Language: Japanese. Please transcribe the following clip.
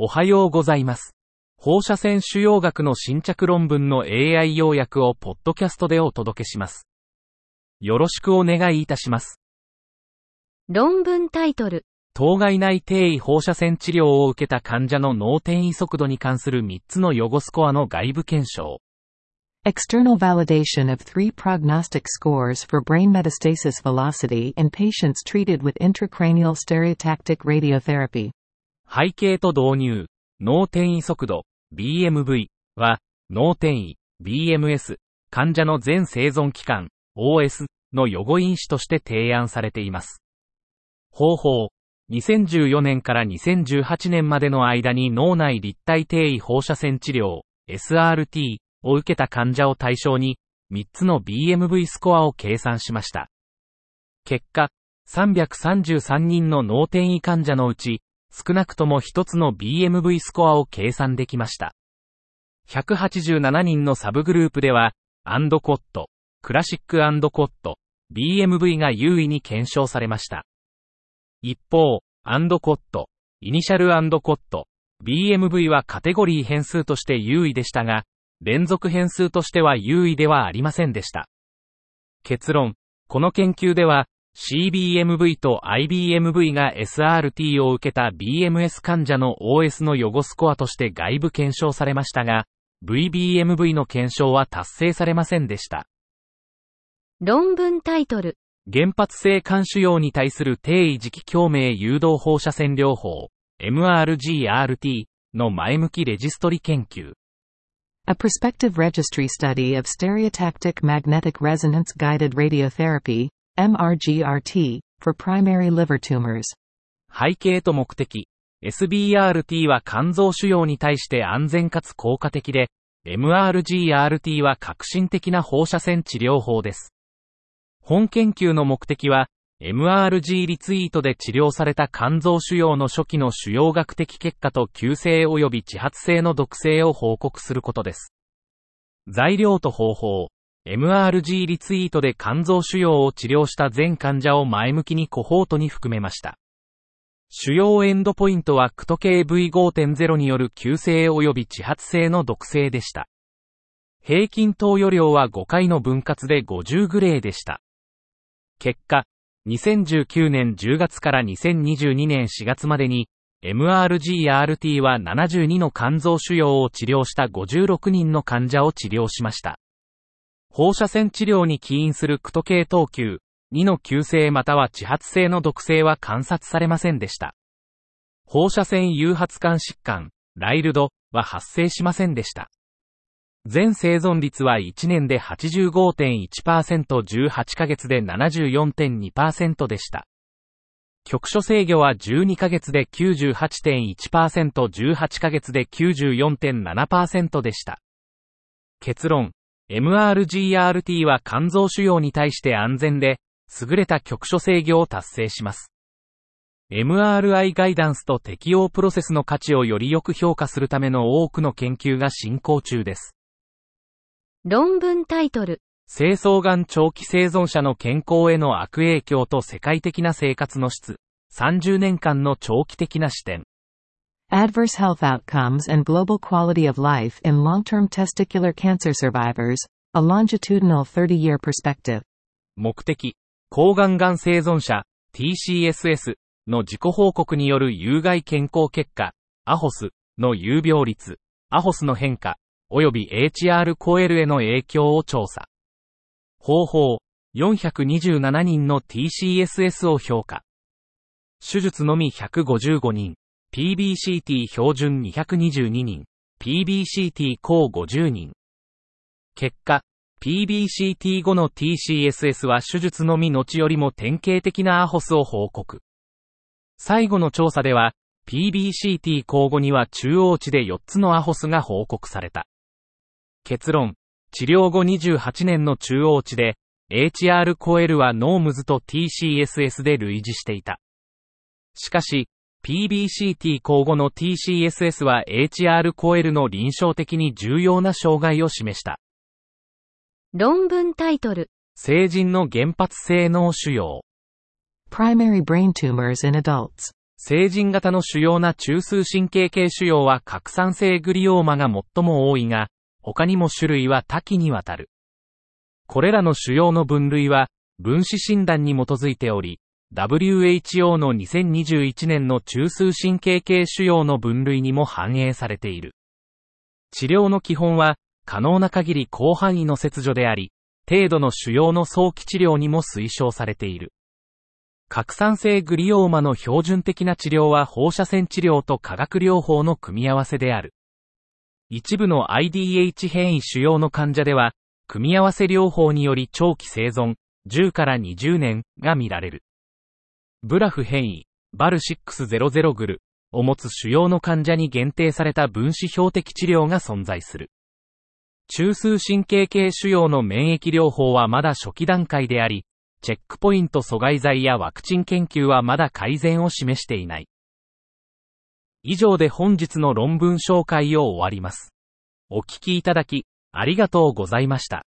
おはようございます。放射線腫瘍学の新着論文の AI 要約をポッドキャストでお届けします。よろしくお願いいたします。論文タイトル。当該内定位放射線治療を受けた患者の脳転移速度に関する3つの予後スコアの外部検証。External validation of three prognostic scores for brain metastasis velocity in patients treated with intracranial stereotactic radiotherapy. 背景と導入。脳転移速度、BMV は、脳転移、BMS、患者の全生存期間、OS の予後因子として提案されています。方法。2014年から2018年までの間に脳内立体定位放射線治療、SRT を受けた患者を対象に、3つの BMV スコアを計算しました。結果、333人の脳転移患者のうち、少なくとも1つの BMV スコアを計算できました。187人のサブグループでは、アンドコット、クラシックアンドコット、BMV が優位に検証されました。一方、アンドコット、イニシャルアンドコット、BMV はカテゴリー変数として優位でしたが、連続変数としては優位ではありませんでした。結論、この研究では、CBMV と IBMV が SRT を受けた BMS 患者の OS の予後スコアとして外部検証されましたが、VBMV の検証は達成されませんでした。論文タイトル。原発性肝腫瘍に対する低位磁気共鳴誘導放射線療法、MRGRT の前向きレジストリ研究。A prospective registry study of stereotactic magnetic resonance guided radiotherapy, MRGRT, for primary liver tumors. 背景と目的。SBRT は肝臓腫瘍に対して安全かつ効果的で、MRGRT は革新的な放射線治療法です。本研究の目的は、MRG リツイートで治療された肝臓腫瘍の初期の腫瘍学的結果と急性及び自発性の毒性を報告することです。材料と方法。MRG リツイートで肝臓腫瘍を治療した全患者を前向きにコホートに含めました。主要エンドポイントはクト系 V5.0 による急性及び自発性の毒性でした。平均投与量は5回の分割で50グレーでした。結果、2019年10月から2022年4月までに、MRGRT は72の肝臓腫瘍を治療した56人の患者を治療しました。放射線治療に起因するクト系等級、2の急性または自発性の毒性は観察されませんでした。放射線誘発管疾患、ライルドは発生しませんでした。全生存率は1年で85.1%、18ヶ月で74.2%でした。局所制御は12ヶ月で98.1%、18ヶ月で94.7%でした。結論、MRGRT は肝臓腫瘍に対して安全で、優れた局所制御を達成します。MRI ガイダンスと適用プロセスの価値をよりよく評価するための多くの研究が進行中です。論文タイトル。精巣がん長期生存者の健康への悪影響と世界的な生活の質。30年間の長期的な視点。Adverse health outcomes and global quality of life in long-term testicular cancer survivors, a longitudinal 30-year perspective. 目的。抗がんがん生存者、TCSS の自己報告による有害健康結果、アホスの有病率、アホスの変化、及び HR コエルへの影響を調査。方法、427人の TCSS を評価。手術のみ155人、PBCT 標準222人、PBCT 高50人。結果、PBCT 後の TCSS は手術のみ後よりも典型的なアホスを報告。最後の調査では、PBCT 交互には中央値で4つのアホスが報告された。結論、治療後28年の中央値で、HR コエルはノームズと TCSS で類似していた。しかし、PBCT 交互の TCSS は HR コエルの臨床的に重要な障害を示した。論文タイトル。成人の原発性脳腫瘍。Primary brain tumors in adults. 成人型の主要な中枢神経系腫瘍は拡散性グリオーマが最も多いが、他にも種類は多岐にわたる。これらの主要の分類は、分子診断に基づいており、WHO の2021年の中枢神経系腫瘍の分類にも反映されている。治療の基本は、可能な限り広範囲の切除であり、程度の腫瘍の早期治療にも推奨されている。拡散性グリオーマの標準的な治療は放射線治療と化学療法の組み合わせである。一部の IDH 変異腫瘍の患者では、組み合わせ療法により長期生存、10から20年が見られる。ブラフ変異、バル600グルを持つ腫瘍の患者に限定された分子標的治療が存在する。中枢神経系腫瘍の免疫療法はまだ初期段階であり、チェックポイント阻害剤やワクチン研究はまだ改善を示していない。以上で本日の論文紹介を終わります。お聞きいただき、ありがとうございました。